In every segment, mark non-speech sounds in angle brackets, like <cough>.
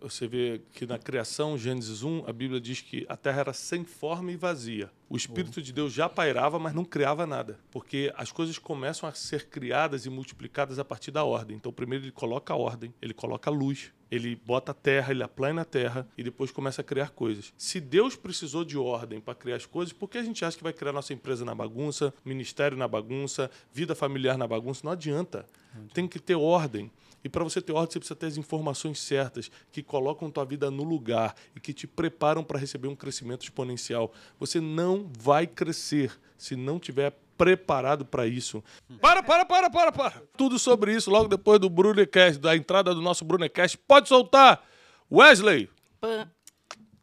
Você vê que na criação, Gênesis 1, a Bíblia diz que a terra era sem forma e vazia. O Espírito de Deus já pairava, mas não criava nada. Porque as coisas começam a ser criadas e multiplicadas a partir da ordem. Então, primeiro ele coloca a ordem, ele coloca a luz, ele bota a terra, ele aplana a terra e depois começa a criar coisas. Se Deus precisou de ordem para criar as coisas, por que a gente acha que vai criar nossa empresa na bagunça, ministério na bagunça, vida familiar na bagunça? Não adianta. Tem que ter ordem. E para você ter ordem, você precisa ter as informações certas que colocam tua vida no lugar e que te preparam para receber um crescimento exponencial. Você não vai crescer se não tiver preparado para isso. Para, para, para, para, para. Tudo sobre isso logo depois do Brunecast, da entrada do nosso Brunecast. Pode soltar. Wesley. Pã,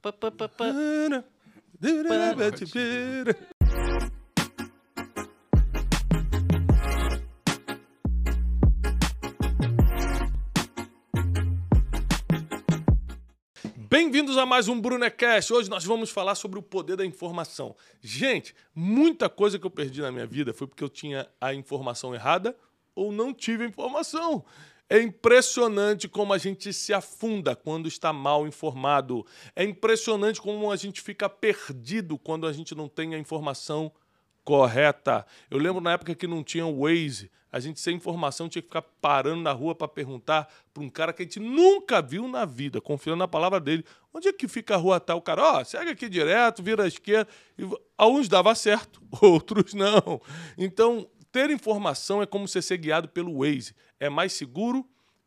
pã, pã, Bem-vindos a mais um Brunecast. Hoje nós vamos falar sobre o poder da informação. Gente, muita coisa que eu perdi na minha vida foi porque eu tinha a informação errada ou não tive a informação. É impressionante como a gente se afunda quando está mal informado. É impressionante como a gente fica perdido quando a gente não tem a informação correta. Eu lembro na época que não tinha o Waze, a gente sem informação tinha que ficar parando na rua para perguntar para um cara que a gente nunca viu na vida, confiando na palavra dele. Onde é que fica a rua tal? O cara, ó, oh, segue aqui direto, vira à esquerda. E alguns dava certo, <laughs> outros não. Então, ter informação é como você ser guiado pelo Waze. É mais seguro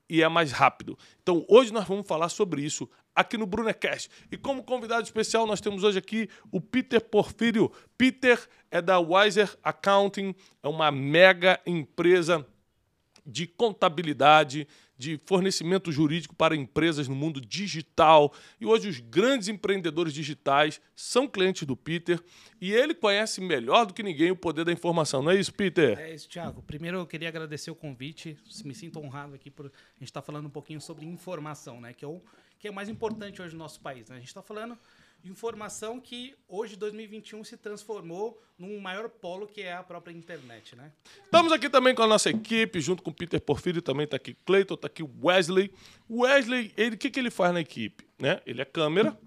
e é mais rápido. Então, hoje nós vamos falar sobre isso aqui no Brunecast. E como convidado especial, nós temos hoje aqui o Peter Porfírio. Peter é da Wiser Accounting, é uma mega empresa de contabilidade, de fornecimento jurídico para empresas no mundo digital. E hoje os grandes empreendedores digitais são clientes do Peter e ele conhece melhor do que ninguém o poder da informação. Não é isso, Peter? É isso, Thiago. Primeiro eu queria agradecer o convite. Me sinto honrado aqui por a gente estar falando um pouquinho sobre informação, né? Que é o que é o mais importante hoje no nosso país. Né? A gente está falando de informação que hoje, 2021, se transformou num maior polo que é a própria internet, né? Estamos aqui também com a nossa equipe, junto com o Peter Porfírio, também está aqui Cleiton, está aqui Wesley. Wesley, o que, que ele faz na equipe? Né? Ele é câmera,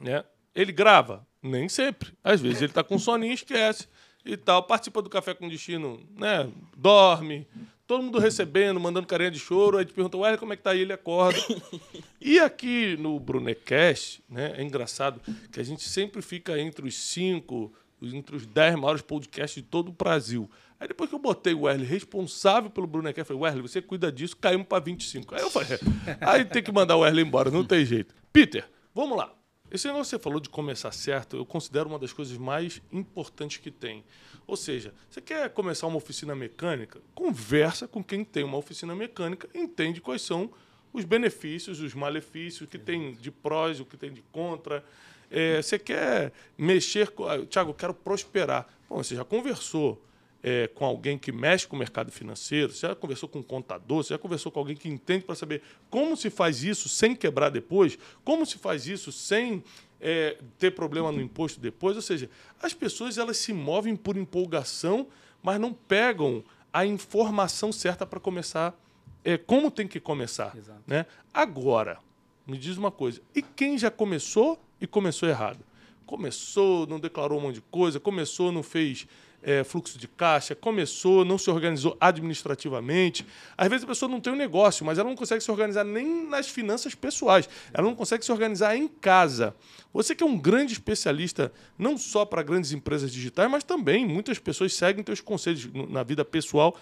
né? ele grava, nem sempre. Às vezes ele está com soninho esquece e tal, participa do Café com Destino, né? dorme, todo mundo recebendo, mandando carinha de choro, aí te pergunta, ué, como é que tá aí? Ele acorda. <laughs> e aqui no Brunecast, né, é engraçado que a gente sempre fica entre os cinco, entre os dez maiores podcasts de todo o Brasil. Aí depois que eu botei o Wesley responsável pelo Brunecast, eu falei, Wesley, você cuida disso, caímos para 25. Aí eu falei, <laughs> aí tem que mandar o Wesley embora, não tem jeito. Peter, vamos lá. Esse negócio que você falou de começar certo, eu considero uma das coisas mais importantes que tem. Ou seja, você quer começar uma oficina mecânica? Conversa com quem tem uma oficina mecânica, entende quais são os benefícios, os malefícios, o que tem de prós, o que tem de contra. É, você quer mexer. Com... Tiago, eu quero prosperar. Bom, você já conversou é, com alguém que mexe com o mercado financeiro, você já conversou com um contador, você já conversou com alguém que entende para saber como se faz isso sem quebrar depois, como se faz isso sem é, ter problema no imposto depois. Ou seja, as pessoas elas se movem por empolgação, mas não pegam a informação certa para começar é, como tem que começar. Exato. Né? Agora, me diz uma coisa: e quem já começou e começou errado? Começou, não declarou um monte de coisa, começou, não fez é, fluxo de caixa, começou, não se organizou administrativamente. Às vezes a pessoa não tem um negócio, mas ela não consegue se organizar nem nas finanças pessoais. Ela não consegue se organizar em casa. Você que é um grande especialista, não só para grandes empresas digitais, mas também muitas pessoas seguem teus conselhos na vida pessoal.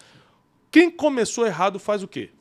Quem começou errado faz o quê?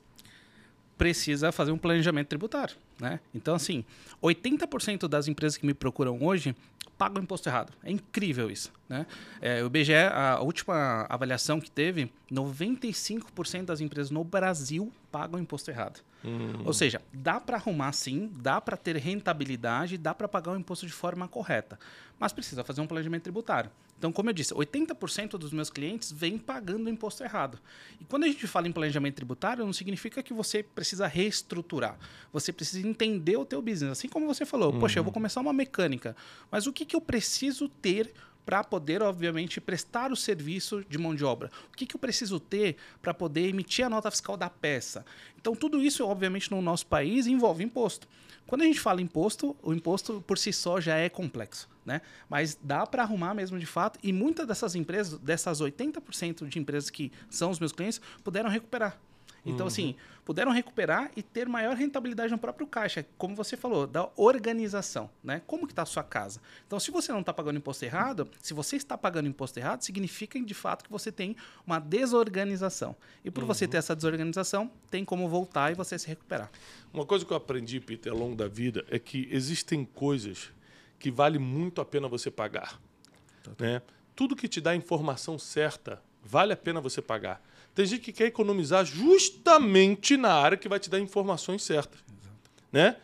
Precisa fazer um planejamento tributário. Né? Então, assim, 80% das empresas que me procuram hoje pagam imposto errado. É incrível isso. Né? É, o IBGE, a última avaliação que teve, 95% das empresas no Brasil pagam imposto errado. Uhum. Ou seja, dá para arrumar sim, dá para ter rentabilidade, dá para pagar o imposto de forma correta, mas precisa fazer um planejamento tributário. Então, como eu disse, 80% dos meus clientes vêm pagando o imposto errado. E quando a gente fala em planejamento tributário, não significa que você precisa reestruturar. Você precisa entender o teu business. Assim como você falou, uhum. poxa, eu vou começar uma mecânica, mas o que, que eu preciso ter para poder, obviamente, prestar o serviço de mão de obra. O que, que eu preciso ter para poder emitir a nota fiscal da peça? Então, tudo isso, obviamente, no nosso país envolve imposto. Quando a gente fala imposto, o imposto por si só já é complexo, né? Mas dá para arrumar mesmo de fato, e muitas dessas empresas, dessas 80% de empresas que são os meus clientes, puderam recuperar. Então, assim, uhum. assim, puderam recuperar e ter maior rentabilidade no próprio caixa, como você falou, da organização, né? Como que está a sua casa? Então, se você não está pagando imposto errado, se você está pagando imposto errado, significa de fato que você tem uma desorganização. E por uhum. você ter essa desorganização, tem como voltar e você se recuperar. Uma coisa que eu aprendi, Peter, ao longo da vida é que existem coisas que vale muito a pena você pagar, né? Tudo que te dá a informação certa, vale a pena você pagar. Tem gente que quer economizar justamente na área que vai te dar informações certas. Exato. Né?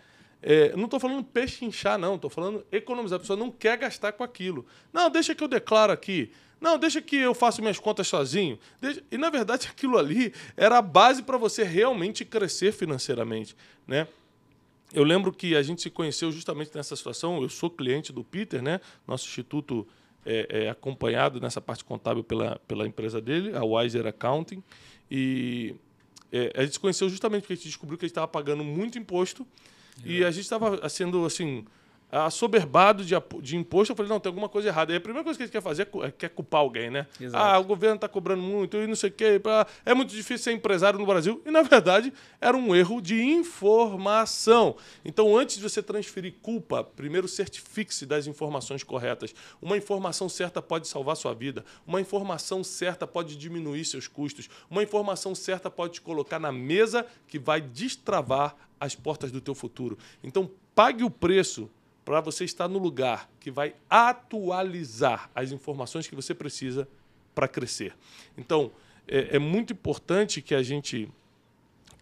É, não estou falando pechinchar, não. Estou falando economizar. A pessoa não quer gastar com aquilo. Não, deixa que eu declaro aqui. Não, deixa que eu faço minhas contas sozinho. Deixa... E, na verdade, <laughs> aquilo ali era a base para você realmente crescer financeiramente. Né? Eu lembro que a gente se conheceu justamente nessa situação. Eu sou cliente do Peter, né? nosso instituto é, é, acompanhado nessa parte contábil pela, pela empresa dele, a Wiser Accounting. E é, a gente se conheceu justamente porque a gente descobriu que a gente estava pagando muito imposto e a gente estava sendo assim assoberbado de, de imposto, eu falei, não, tem alguma coisa errada. E a primeira coisa que a gente quer fazer é, é quer culpar alguém, né? Exato. Ah, o governo está cobrando muito e não sei o quê. É muito difícil ser empresário no Brasil. E, na verdade, era um erro de informação. Então, antes de você transferir culpa, primeiro certifique-se das informações corretas. Uma informação certa pode salvar sua vida. Uma informação certa pode diminuir seus custos. Uma informação certa pode te colocar na mesa que vai destravar as portas do teu futuro. Então, pague o preço para você estar no lugar que vai atualizar as informações que você precisa para crescer. Então, é, é, muito importante que a gente,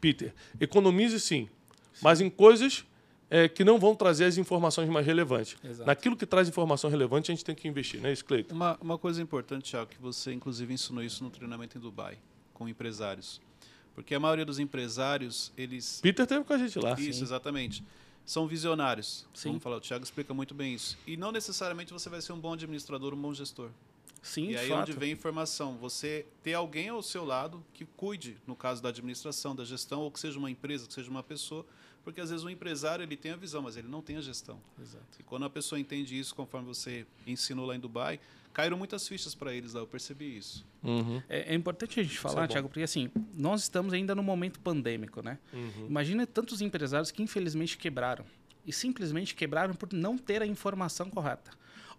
Peter, economize sim, sim. mas em coisas é, que não vão trazer as informações mais relevantes. Exato. Naquilo que traz informação relevante, a gente tem que investir, não é isso, Cleiton? Uma, uma coisa importante, Thiago, que você inclusive ensinou isso no treinamento em Dubai, com empresários. Porque a maioria dos empresários, eles. Peter teve com a gente lá. Isso, sim. exatamente são visionários. Sim. Vamos falar, o Thiago explica muito bem isso. E não necessariamente você vai ser um bom administrador, um bom gestor. Sim, E aí fato. onde vem a informação, você ter alguém ao seu lado que cuide, no caso da administração, da gestão, ou que seja uma empresa, que seja uma pessoa, porque às vezes o empresário ele tem a visão, mas ele não tem a gestão. Exato. E quando a pessoa entende isso, conforme você ensinou lá em Dubai, caíram muitas fichas para eles lá, eu percebi isso. Uhum. É, é, importante a gente falar, é Tiago, porque assim, nós estamos ainda no momento pandêmico, né? Uhum. Imagina tantos empresários que infelizmente quebraram e simplesmente quebraram por não ter a informação correta.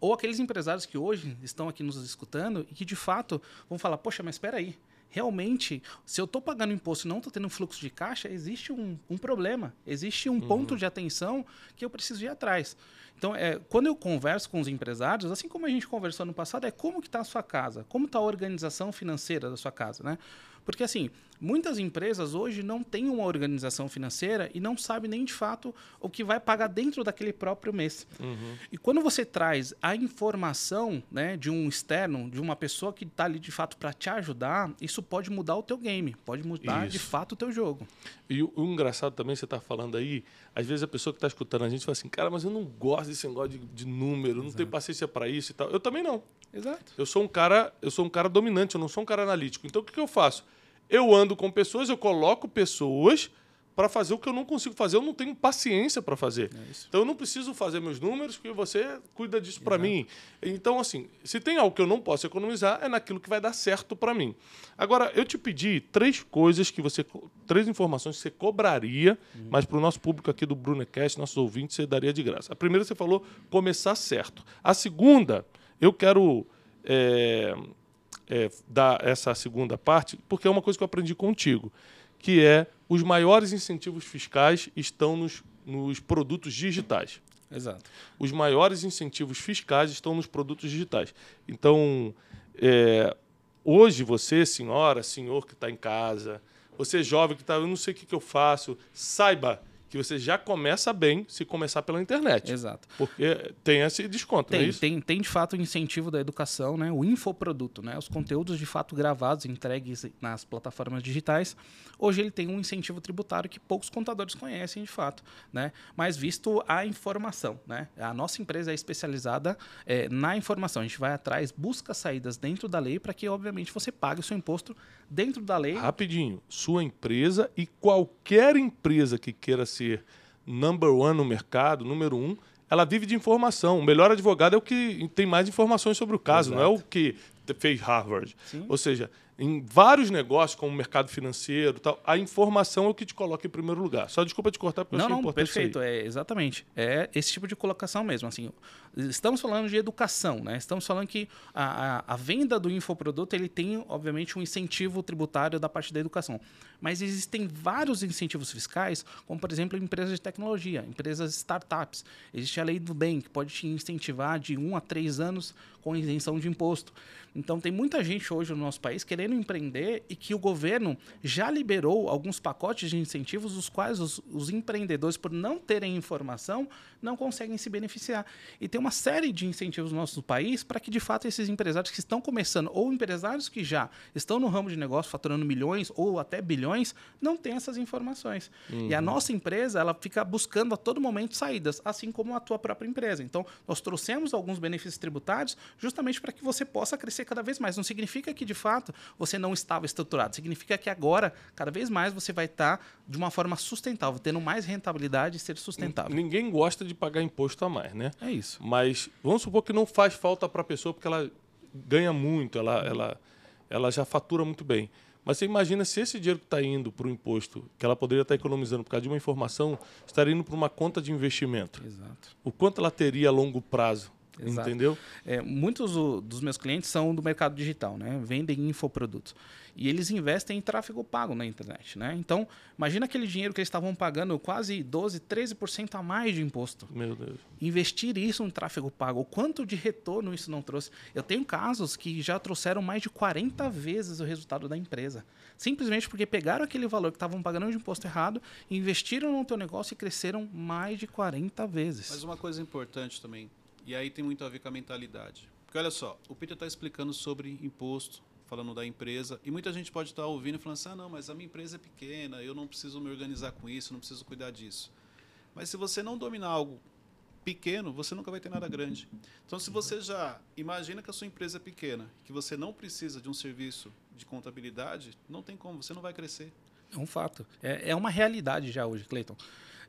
Ou aqueles empresários que hoje estão aqui nos escutando e que de fato vão falar: Poxa, mas espera aí. Realmente, se eu estou pagando imposto e não estou tendo um fluxo de caixa, existe um, um problema, existe um uhum. ponto de atenção que eu preciso ir atrás. Então, é, quando eu converso com os empresários, assim como a gente conversou no passado, é como que está a sua casa, como está a organização financeira da sua casa, né? Porque, assim, muitas empresas hoje não têm uma organização financeira e não sabem nem de fato o que vai pagar dentro daquele próprio mês. Uhum. E quando você traz a informação né, de um externo, de uma pessoa que está ali de fato para te ajudar, isso pode mudar o teu game, pode mudar isso. de fato o teu jogo. E o, o engraçado também, você está falando aí, às vezes a pessoa que está escutando a gente fala assim, cara, mas eu não gosto desse negócio de, de número, Exato. não tenho paciência para isso e tal. Eu também não. Exato. Eu sou um cara, eu sou um cara dominante, eu não sou um cara analítico. Então o que, que eu faço? Eu ando com pessoas, eu coloco pessoas para fazer o que eu não consigo fazer, eu não tenho paciência para fazer. É então eu não preciso fazer meus números, porque você cuida disso para mim. Então, assim, se tem algo que eu não posso economizar, é naquilo que vai dar certo para mim. Agora, eu te pedi três coisas que você. três informações que você cobraria, uhum. mas para o nosso público aqui do Brunecast, nossos ouvintes, você daria de graça. A primeira você falou começar certo. A segunda, eu quero. É, é, dar essa segunda parte, porque é uma coisa que eu aprendi contigo, que é os maiores incentivos fiscais estão nos, nos produtos digitais. Exato. Os maiores incentivos fiscais estão nos produtos digitais. Então, é, hoje você, senhora, senhor que está em casa, você jovem que está, eu não sei o que, que eu faço, saiba que você já começa bem se começar pela internet. Exato. Porque tem esse desconto, é Tem, isso? tem, tem de fato o incentivo da educação, né? o infoproduto, né? os conteúdos de fato gravados, entregues nas plataformas digitais. Hoje ele tem um incentivo tributário que poucos contadores conhecem de fato, né? mas visto a informação. Né? A nossa empresa é especializada é, na informação. A gente vai atrás, busca saídas dentro da lei para que, obviamente, você pague o seu imposto dentro da lei. Rapidinho, sua empresa e qualquer empresa que queira ser number one no mercado, número um, ela vive de informação. O melhor advogado é o que tem mais informações sobre o caso, não é o que fez Harvard. Sim. Ou seja, em vários negócios, como o mercado financeiro, tal, a informação é o que te coloca em primeiro lugar. Só desculpa te cortar porque eu Não, achei não, importante perfeito. É, exatamente. É esse tipo de colocação mesmo. Assim, estamos falando de educação, né? Estamos falando que a, a, a venda do infoproduto ele tem, obviamente, um incentivo tributário da parte da educação. Mas existem vários incentivos fiscais, como, por exemplo, empresas de tecnologia, empresas startups. Existe a lei do bem, que pode te incentivar de um a três anos com isenção de imposto. Então, tem muita gente hoje no nosso país querendo empreender e que o governo já liberou alguns pacotes de incentivos, os quais os, os empreendedores, por não terem informação, não conseguem se beneficiar. E tem uma série de incentivos no nosso país para que, de fato, esses empresários que estão começando, ou empresários que já estão no ramo de negócio faturando milhões ou até bilhões, não tenham essas informações. E a nossa empresa, ela fica buscando a todo momento saídas, assim como a tua própria empresa. Então, nós trouxemos alguns benefícios tributários justamente para que você possa crescer cada vez mais. Não significa que, de fato, você não estava estruturado. Significa que agora, cada vez mais, você vai estar de uma forma sustentável, tendo mais rentabilidade e ser sustentável. Ninguém gosta de pagar imposto a mais, né? É isso. Mas vamos supor que não faz falta para a pessoa porque ela ganha muito, ela, ela, ela já fatura muito bem. Mas você imagina se esse dinheiro que está indo para o imposto, que ela poderia estar economizando por causa de uma informação, estaria indo para uma conta de investimento. Exato. O quanto ela teria a longo prazo? Exato. Entendeu? É, muitos do- dos meus clientes são do mercado digital, né? Vendem infoprodutos. E eles investem em tráfego pago na internet, né? Então, imagina aquele dinheiro que eles estavam pagando quase 12, 13% a mais de imposto. Meu Deus. Investir isso em tráfego pago, o quanto de retorno isso não trouxe? Eu tenho casos que já trouxeram mais de 40 vezes o resultado da empresa. Simplesmente porque pegaram aquele valor que estavam pagando de imposto errado, investiram no teu negócio e cresceram mais de 40 vezes. Mas uma coisa importante também, e aí tem muito a ver com a mentalidade. Porque olha só, o Peter está explicando sobre imposto, falando da empresa, e muita gente pode estar ouvindo e falando assim: ah, não, mas a minha empresa é pequena, eu não preciso me organizar com isso, não preciso cuidar disso. Mas se você não dominar algo pequeno, você nunca vai ter nada grande. Então, se você já imagina que a sua empresa é pequena, que você não precisa de um serviço de contabilidade, não tem como, você não vai crescer. É um fato. É, é uma realidade já hoje, Cleiton.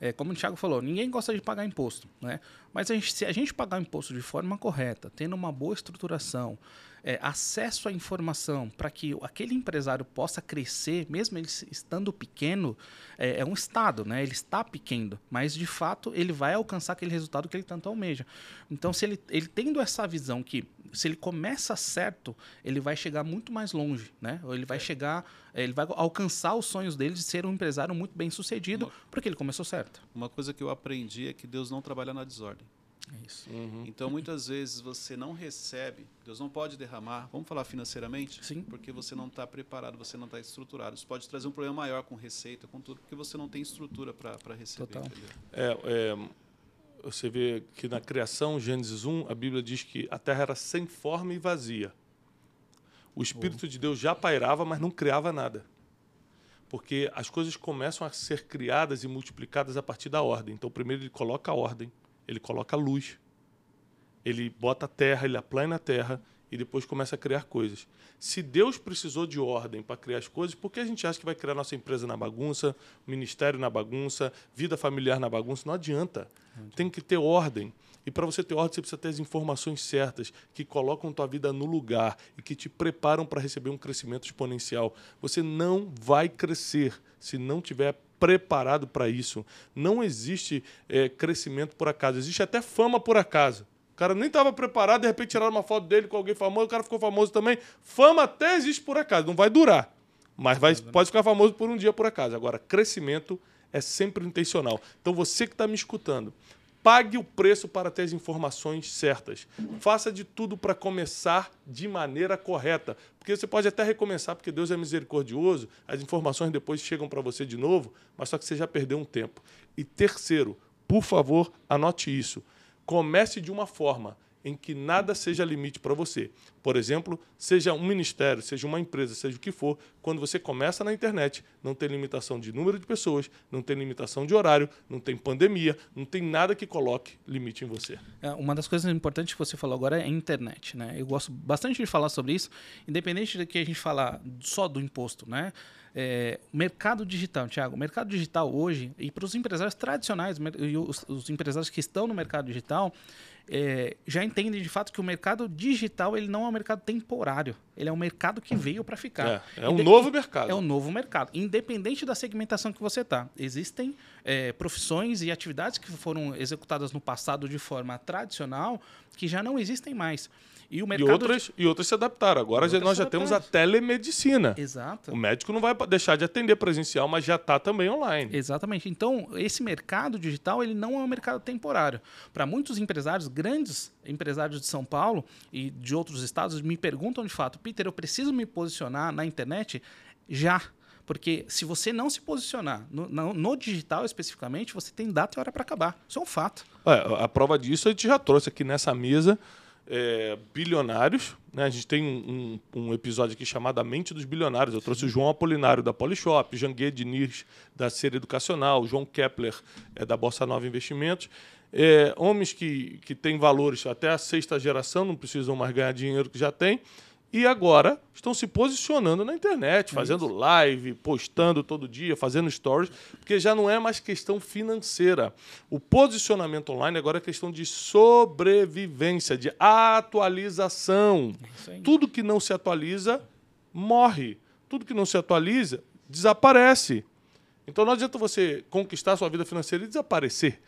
É, como o Thiago falou, ninguém gosta de pagar imposto. Né? Mas a gente- se a gente pagar imposto de forma correta, tendo uma boa estruturação, é, acesso à informação para que aquele empresário possa crescer, mesmo ele estando pequeno, é, é um estado, né? ele está pequeno, mas de fato ele vai alcançar aquele resultado que ele tanto almeja. Então, se ele, ele tendo essa visão que se ele começa certo, ele vai chegar muito mais longe, né? Ou ele vai chegar, eh, ele vai alcançar os sonhos dele de ser um empresário muito bem sucedido, porque ele começou certo. Uma coisa que eu aprendi é que Deus não trabalha na desordem. É isso. Então, muitas vezes você não recebe, Deus não pode derramar, vamos falar financeiramente? Sim. Porque você não está preparado, você não está estruturado. Isso pode trazer um problema maior com receita, com tudo, porque você não tem estrutura para receber. Total. É, é, você vê que na criação, Gênesis 1, a Bíblia diz que a terra era sem forma e vazia. O Espírito de Deus já pairava, mas não criava nada. Porque as coisas começam a ser criadas e multiplicadas a partir da ordem. Então, primeiro ele coloca a ordem, ele coloca luz, ele bota a terra, ele aplana a terra e depois começa a criar coisas. Se Deus precisou de ordem para criar as coisas, por que a gente acha que vai criar nossa empresa na bagunça, ministério na bagunça, vida familiar na bagunça? Não adianta. Tem que ter ordem. E para você ter ordem, você precisa ter as informações certas que colocam tua vida no lugar e que te preparam para receber um crescimento exponencial. Você não vai crescer se não tiver preparado para isso. Não existe eh, crescimento por acaso. Existe até fama por acaso. O cara nem estava preparado, de repente tiraram uma foto dele com alguém famoso, o cara ficou famoso também. Fama até existe por acaso, não vai durar. Mas vai, pode ficar famoso por um dia por acaso. Agora, crescimento é sempre intencional. Então, você que está me escutando, Pague o preço para ter as informações certas. Faça de tudo para começar de maneira correta. Porque você pode até recomeçar, porque Deus é misericordioso, as informações depois chegam para você de novo, mas só que você já perdeu um tempo. E terceiro, por favor, anote isso. Comece de uma forma em que nada seja limite para você. Por exemplo, seja um ministério, seja uma empresa, seja o que for, quando você começa na internet, não tem limitação de número de pessoas, não tem limitação de horário, não tem pandemia, não tem nada que coloque limite em você. É, uma das coisas importantes que você falou agora é a internet, né? Eu gosto bastante de falar sobre isso, independente de que a gente falar só do imposto, né? É, mercado digital, Tiago, mercado digital hoje, e para os empresários tradicionais, e os, os empresários que estão no mercado digital, é, já entendem de fato que o mercado digital ele não é um mercado temporário. Ele é um mercado que veio para ficar. É, é um novo mercado. É um novo mercado. Independente da segmentação que você está. Existem é, profissões e atividades que foram executadas no passado de forma tradicional que já não existem mais. E, o mercado e, outras, de... e outras se adaptaram. Agora já, nós já temos a telemedicina. Exato. O médico não vai deixar de atender presencial, mas já está também online. Exatamente. Então, esse mercado digital ele não é um mercado temporário. Para muitos empresários, grandes empresários de São Paulo e de outros estados, me perguntam de fato, Peter, eu preciso me posicionar na internet já. Porque se você não se posicionar no, no, no digital especificamente, você tem data e hora para acabar. Isso é um fato. É, a prova disso a gente já trouxe aqui nessa mesa é, bilionários. Né? A gente tem um, um, episódio aqui chamado A Mente dos Bilionários. Eu trouxe o João Apolinário da Polishop, Janguê Diniz da Ser Educacional, João Kepler é, da Bossa Nova Investimentos. É, homens que, que têm valores até a sexta geração, não precisam mais ganhar dinheiro que já tem e agora estão se posicionando na internet, fazendo live, postando todo dia, fazendo stories, porque já não é mais questão financeira. O posicionamento online agora é questão de sobrevivência, de atualização. Tudo que não se atualiza morre. Tudo que não se atualiza desaparece. Então não adianta você conquistar a sua vida financeira e desaparecer.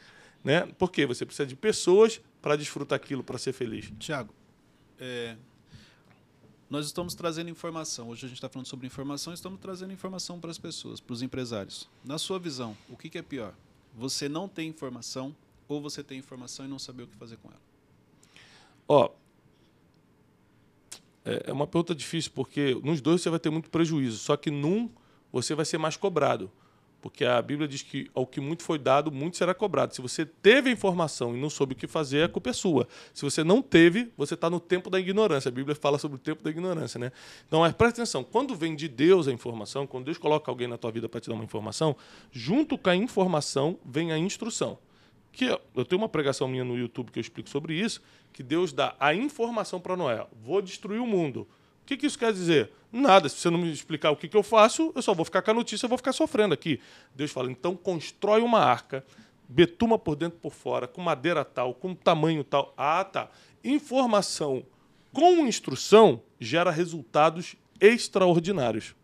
Né? Porque você precisa de pessoas para desfrutar aquilo, para ser feliz. Tiago, é, nós estamos trazendo informação. Hoje a gente está falando sobre informação, estamos trazendo informação para as pessoas, para os empresários. Na sua visão, o que, que é pior? Você não tem informação ou você tem informação e não saber o que fazer com ela? Ó, é, é uma pergunta difícil porque nos dois você vai ter muito prejuízo, só que num você vai ser mais cobrado. Porque a Bíblia diz que ao que muito foi dado, muito será cobrado. Se você teve a informação e não soube o que fazer, a culpa é sua. Se você não teve, você está no tempo da ignorância. A Bíblia fala sobre o tempo da ignorância. Né? Então, mas presta atenção: quando vem de Deus a informação, quando Deus coloca alguém na tua vida para te dar uma informação, junto com a informação vem a instrução. Que eu tenho uma pregação minha no YouTube que eu explico sobre isso, que Deus dá a informação para Noé: vou destruir o mundo que, que isso quer dizer? Nada. Se você não me explicar o que, que eu faço, eu só vou ficar com a notícia, eu vou ficar sofrendo aqui. Deus fala, então constrói uma arca, betuma por dentro e por fora, com madeira tal, com tamanho tal. Ah, tá. Informação com instrução gera resultados extraordinários.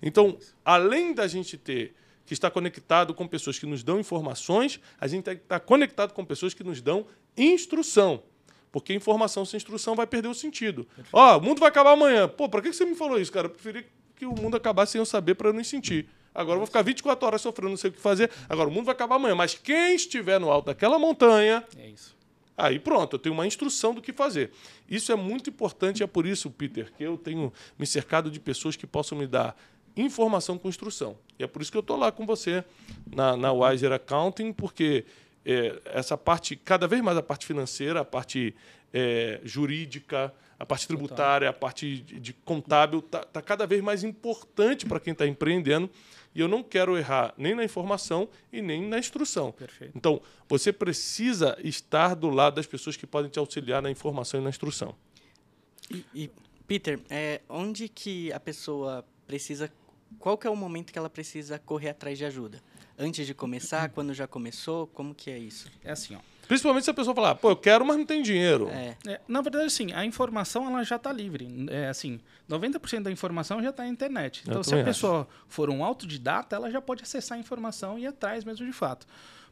Então, além da gente ter que estar conectado com pessoas que nos dão informações, a gente tem que estar conectado com pessoas que nos dão instrução. Porque informação sem instrução vai perder o sentido. Ó, oh, o mundo vai acabar amanhã. Pô, pra que você me falou isso, cara? Eu preferi que o mundo acabasse sem eu saber para eu nem sentir. Agora eu vou ficar 24 horas sofrendo, não sei o que fazer. Agora o mundo vai acabar amanhã. Mas quem estiver no alto daquela montanha. É isso. Aí pronto, eu tenho uma instrução do que fazer. Isso é muito importante, é por isso, Peter, que eu tenho me cercado de pessoas que possam me dar informação com instrução. E é por isso que eu estou lá com você na, na Wiser Accounting, porque é, essa parte, cada vez mais a parte financeira, a parte é, jurídica, a parte tributária, a parte de, de contábil, está tá cada vez mais importante para quem está empreendendo. E eu não quero errar nem na informação e nem na instrução. Perfeito. Então, você precisa estar do lado das pessoas que podem te auxiliar na informação e na instrução. E, e Peter, é, onde que a pessoa precisa... Qual que é o momento que ela precisa correr atrás de ajuda? Antes de começar, quando já começou? Como que é isso? É assim, ó. Principalmente se a pessoa falar, pô, eu quero, mas não tem dinheiro. É. É, na verdade, sim, a informação ela já está livre. É, assim, 90% da informação já está na internet. Então, se a pessoa acho. for um autodidata, ela já pode acessar a informação e ir atrás mesmo de fato.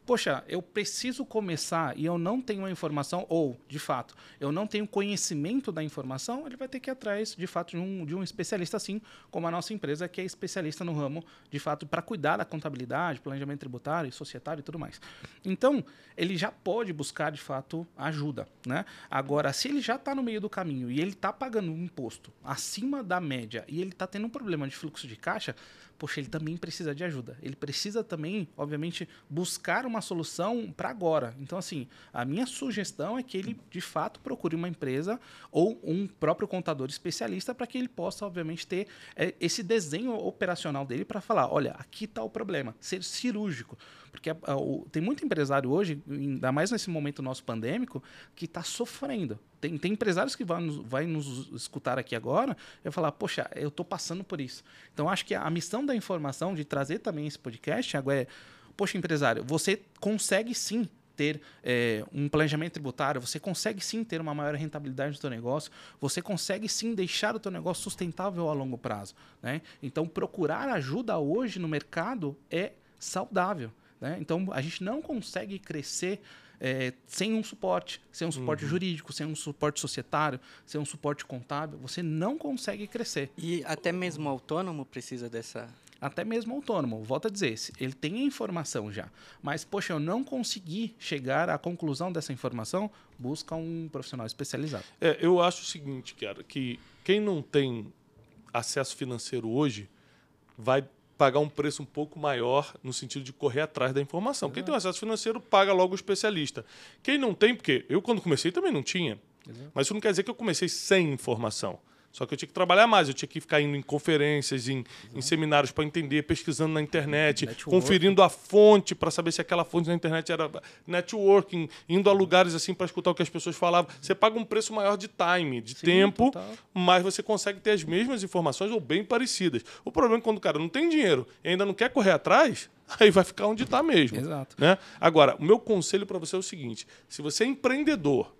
Poxa, eu preciso começar e eu não tenho a informação, ou, de fato, eu não tenho conhecimento da informação, ele vai ter que ir atrás, de fato, de um, de um especialista, assim como a nossa empresa, que é especialista no ramo, de fato, para cuidar da contabilidade, planejamento tributário, societário e tudo mais. Então, ele já pode buscar, de fato, ajuda. Né? Agora, se ele já está no meio do caminho e ele está pagando um imposto acima da média e ele está tendo um problema de fluxo de caixa, poxa, ele também precisa de ajuda. Ele precisa também, obviamente, buscar uma solução para agora. Então, assim, a minha sugestão é que ele, de fato, procure uma empresa ou um próprio contador especialista para que ele possa, obviamente, ter é, esse desenho operacional dele para falar: olha, aqui está o problema, ser cirúrgico. Porque a, a, o, tem muito empresário hoje, ainda mais nesse momento nosso pandêmico, que está sofrendo. Tem, tem empresários que vão nos, vai nos escutar aqui agora e falar, poxa, eu estou passando por isso. Então, acho que a missão da informação, de trazer também esse podcast, agora é, poxa, empresário, você consegue sim ter é, um planejamento tributário, você consegue sim ter uma maior rentabilidade do seu negócio, você consegue sim deixar o seu negócio sustentável a longo prazo. Né? Então, procurar ajuda hoje no mercado é saudável. Né? Então, a gente não consegue crescer é, sem um suporte, sem um suporte uhum. jurídico, sem um suporte societário, sem um suporte contábil, você não consegue crescer. E até mesmo autônomo precisa dessa. Até mesmo autônomo, volto a dizer, ele tem a informação já, mas, poxa, eu não consegui chegar à conclusão dessa informação, busca um profissional especializado. É, eu acho o seguinte, cara, que quem não tem acesso financeiro hoje vai pagar um preço um pouco maior no sentido de correr atrás da informação. Exato. Quem tem acesso financeiro paga logo o especialista. Quem não tem, porque eu quando comecei também não tinha. Exato. Mas isso não quer dizer que eu comecei sem informação. Só que eu tinha que trabalhar mais, eu tinha que ficar indo em conferências, em, em seminários para entender, pesquisando na internet, networking. conferindo a fonte para saber se aquela fonte na internet era networking, indo a lugares assim para escutar o que as pessoas falavam. Você paga um preço maior de time, de Sim, tempo, total. mas você consegue ter as mesmas informações ou bem parecidas. O problema é quando o cara não tem dinheiro e ainda não quer correr atrás, <laughs> aí vai ficar onde está mesmo. Exato. Né? Agora, o meu conselho para você é o seguinte: se você é empreendedor,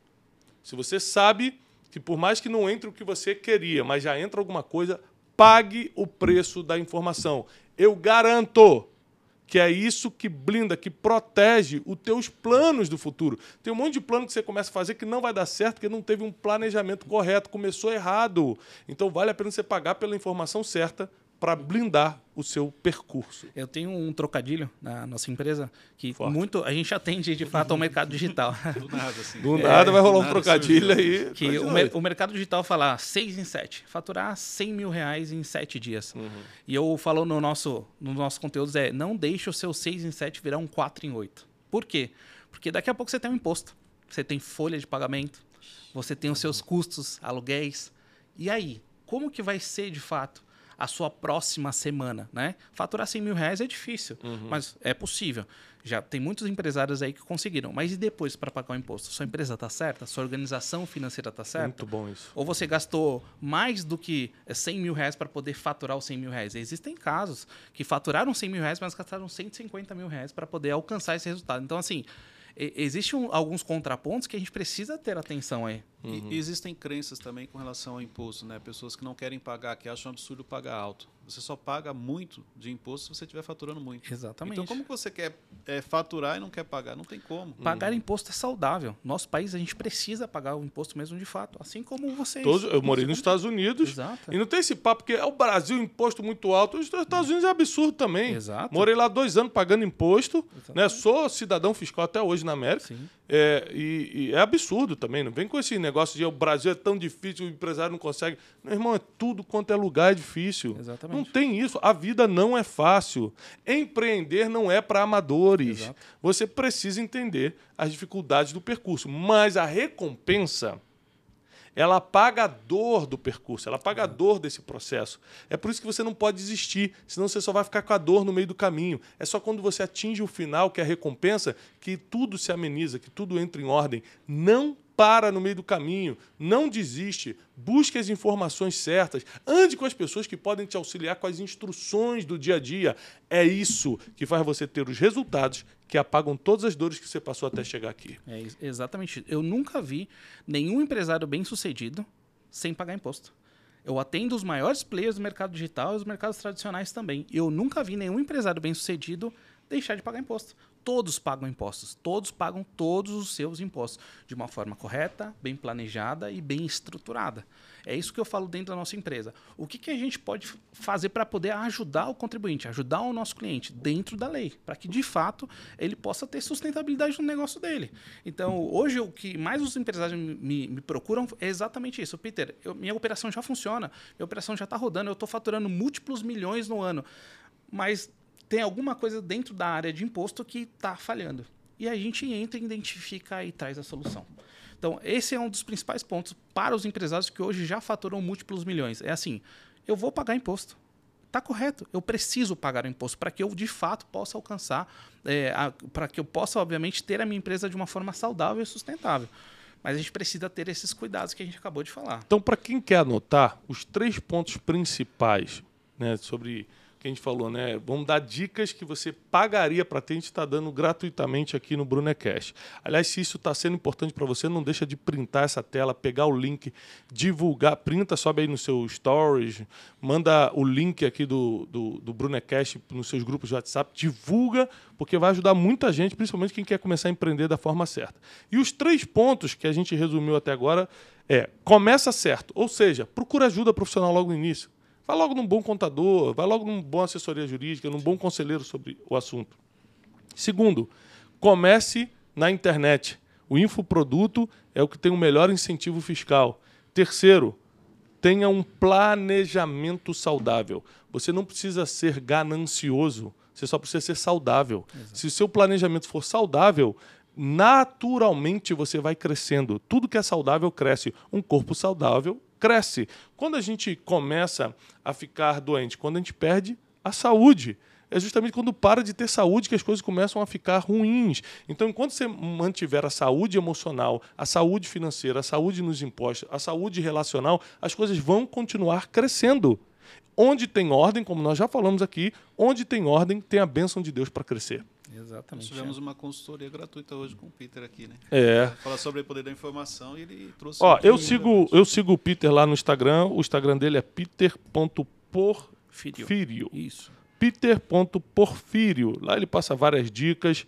se você sabe que por mais que não entre o que você queria, mas já entra alguma coisa, pague o preço da informação. Eu garanto que é isso que blinda, que protege os teus planos do futuro. Tem um monte de plano que você começa a fazer que não vai dar certo, porque não teve um planejamento correto, começou errado. Então vale a pena você pagar pela informação certa para blindar o seu percurso. Eu tenho um trocadilho na nossa empresa que Forte. muito a gente atende de fato ao mercado digital. <laughs> Do nada, assim. Do é, nada vai rolar um trocadilho aí. Que o, mer o, mercado digital fala 6 em 7, faturar 100 mil reais em 7 dias. Uhum. E eu falo no nosso, no nosso conteúdo é não deixe o seu 6 em 7 virar um 4 em 8. Por quê? Porque daqui a pouco você tem um imposto, você tem folha de pagamento, você tem os seus custos, aluguéis. E aí, como que vai ser de fato? A sua próxima semana, né? Faturar 100 mil reais é difícil, uhum. mas é possível. Já tem muitos empresários aí que conseguiram. Mas e depois para pagar o imposto? Sua empresa está certa? Sua organização financeira está certa? Muito bom isso. Ou você gastou mais do que 100 mil reais para poder faturar os 100 mil reais? Existem casos que faturaram 100 mil reais, mas gastaram 150 mil reais para poder alcançar esse resultado. Então, assim, existem alguns contrapontos que a gente precisa ter atenção aí. Uhum. E, existem crenças também com relação ao imposto, né? Pessoas que não querem pagar, que acham absurdo pagar alto. Você só paga muito de imposto se você estiver faturando muito. Exatamente. Então, como você quer é, faturar e não quer pagar? Não tem como. Pagar uhum. imposto é saudável. Nosso país, a gente precisa pagar o imposto mesmo de fato. Assim como vocês. Todos, eu morei nos Estados Unidos. Exato. E não tem esse papo que é o Brasil, imposto muito alto. Os Estados Unidos é absurdo também. Exato. Morei lá dois anos pagando imposto. Né? Sou cidadão fiscal até hoje na América. Sim. É, e, e, é absurdo também. Não vem com esse negócio de o Brasil é tão difícil, o empresário não consegue. Meu irmão, é tudo quanto é lugar é difícil. Exatamente. Não tem isso. A vida não é fácil. Empreender não é para amadores. Exato. Você precisa entender as dificuldades do percurso. Mas a recompensa ela apaga a dor do percurso, ela apaga a dor desse processo. É por isso que você não pode desistir, senão você só vai ficar com a dor no meio do caminho. É só quando você atinge o final, que é a recompensa, que tudo se ameniza, que tudo entra em ordem. Não para no meio do caminho, não desiste, busque as informações certas, ande com as pessoas que podem te auxiliar com as instruções do dia a dia. É isso que faz você ter os resultados que apagam todas as dores que você passou até chegar aqui. É exatamente. Eu nunca vi nenhum empresário bem sucedido sem pagar imposto. Eu atendo os maiores players do mercado digital e os mercados tradicionais também. Eu nunca vi nenhum empresário bem sucedido deixar de pagar imposto. Todos pagam impostos. Todos pagam todos os seus impostos de uma forma correta, bem planejada e bem estruturada. É isso que eu falo dentro da nossa empresa. O que, que a gente pode fazer para poder ajudar o contribuinte, ajudar o nosso cliente dentro da lei, para que de fato ele possa ter sustentabilidade no negócio dele. Então, hoje o que mais os empresários me, me procuram é exatamente isso. Peter, eu, minha operação já funciona, minha operação já está rodando, eu estou faturando múltiplos milhões no ano, mas tem alguma coisa dentro da área de imposto que está falhando. E a gente entra, identifica e traz a solução. Então, esse é um dos principais pontos para os empresários que hoje já faturam múltiplos milhões. É assim, eu vou pagar imposto. Está correto, eu preciso pagar o imposto para que eu de fato possa alcançar, é, para que eu possa, obviamente, ter a minha empresa de uma forma saudável e sustentável. Mas a gente precisa ter esses cuidados que a gente acabou de falar. Então, para quem quer anotar, os três pontos principais né, sobre que a gente falou, né? Vamos dar dicas que você pagaria para ter, a gente está dando gratuitamente aqui no Brunecast. Aliás, se isso está sendo importante para você, não deixa de printar essa tela, pegar o link, divulgar, printa, sobe aí no seu stories, manda o link aqui do, do, do Brunecast nos seus grupos de WhatsApp, divulga, porque vai ajudar muita gente, principalmente quem quer começar a empreender da forma certa. E os três pontos que a gente resumiu até agora é, começa certo, ou seja, procura ajuda profissional logo no início. Vai logo num bom contador, vai logo num bom assessoria jurídica, num bom conselheiro sobre o assunto. Segundo, comece na internet. O infoproduto é o que tem o melhor incentivo fiscal. Terceiro, tenha um planejamento saudável. Você não precisa ser ganancioso, você só precisa ser saudável. Exato. Se o seu planejamento for saudável, naturalmente você vai crescendo. Tudo que é saudável cresce. Um corpo saudável cresce. Quando a gente começa a ficar doente, quando a gente perde a saúde, é justamente quando para de ter saúde que as coisas começam a ficar ruins. Então, enquanto você mantiver a saúde emocional, a saúde financeira, a saúde nos impostos, a saúde relacional, as coisas vão continuar crescendo. Onde tem ordem, como nós já falamos aqui, onde tem ordem, tem a bênção de Deus para crescer. Exatamente. Nós tivemos é. uma consultoria gratuita hoje com o Peter aqui, né? É. Falar sobre o poder da informação e ele trouxe. Ó, eu sigo, eu sigo o Peter lá no Instagram. O Instagram dele é peter.porfírio. Isso. Peter.porfírio. Lá ele passa várias dicas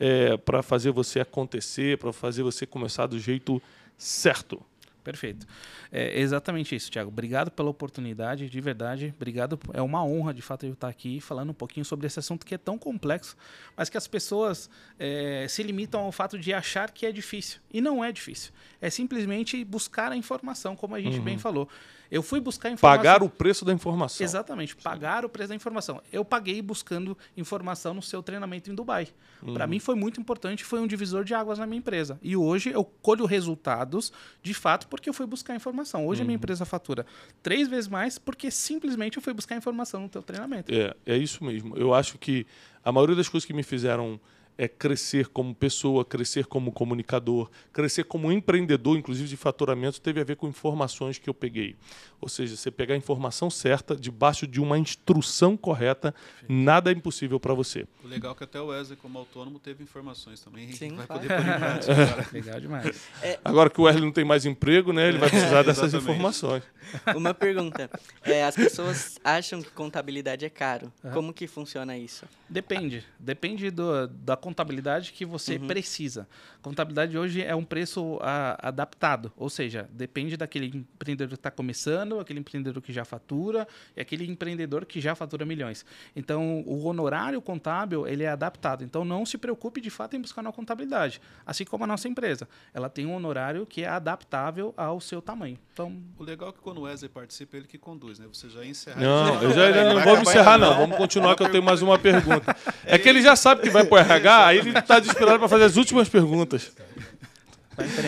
é, para fazer você acontecer, para fazer você começar do jeito certo. Perfeito. É exatamente isso, Tiago. Obrigado pela oportunidade, de verdade. Obrigado. É uma honra, de fato, eu estar aqui falando um pouquinho sobre esse assunto que é tão complexo, mas que as pessoas é, se limitam ao fato de achar que é difícil. E não é difícil. É simplesmente buscar a informação, como a gente uhum. bem falou. Eu fui buscar informação. Pagar o preço da informação. Exatamente, pagar Sim. o preço da informação. Eu paguei buscando informação no seu treinamento em Dubai. Uhum. Para mim foi muito importante, foi um divisor de águas na minha empresa. E hoje eu colho resultados, de fato, porque eu fui buscar informação. Hoje uhum. a minha uhum. empresa fatura três vezes mais porque simplesmente eu fui buscar informação no teu treinamento. É, é isso mesmo. Eu acho que a maioria das coisas que me fizeram é crescer como pessoa, crescer como comunicador, crescer como empreendedor, inclusive de faturamento, teve a ver com informações que eu peguei. Ou seja, você pegar a informação certa, debaixo de uma instrução correta, nada é impossível para você. O legal é que até o Wesley, como autônomo, teve informações também. Sim, vai poder pôr em prática Legal demais. É... Agora que o Wesley não tem mais emprego, né, ele vai precisar dessas informações. <laughs> Uma pergunta. É, as pessoas acham que contabilidade é caro. Uhum. Como que funciona isso? Depende. Depende do, da contabilidade que você uhum. precisa. Contabilidade hoje é um preço a, adaptado, ou seja, depende daquele empreendedor que está começando, aquele empreendedor que já fatura e aquele empreendedor que já fatura milhões. Então, o honorário contábil ele é adaptado. Então, não se preocupe de fato em buscar uma contabilidade, assim como a nossa empresa. Ela tem um honorário que é adaptável ao seu tamanho. Então, o legal é que quando o Wesley participa, ele que conduz, né? Você já encerra. Não, eu já, não vamos encerrar não. Vamos continuar que eu tenho mais uma pergunta. É que ele já sabe que vai pro <laughs> RH, aí ele está desesperado para fazer as últimas perguntas.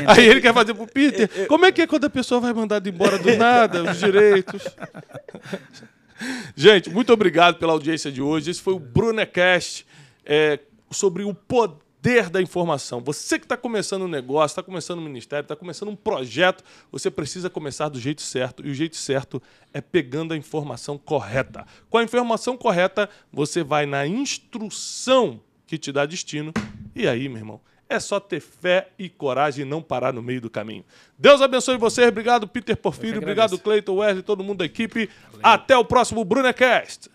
Aí ele quer fazer pro Peter. Como é que é quando a pessoa vai mandar embora do nada, os direitos? Gente, muito obrigado pela audiência de hoje. Esse foi o Brunecast é, sobre o poder da informação. Você que está começando um negócio, está começando um ministério, está começando um projeto, você precisa começar do jeito certo. E o jeito certo é pegando a informação correta. Com a informação correta, você vai na instrução que te dá destino. E aí, meu irmão, é só ter fé e coragem e não parar no meio do caminho. Deus abençoe vocês. Obrigado, Peter Porfírio. Obrigado, Cleiton, Wesley, todo mundo da equipe. Valeu. Até o próximo Brunecast.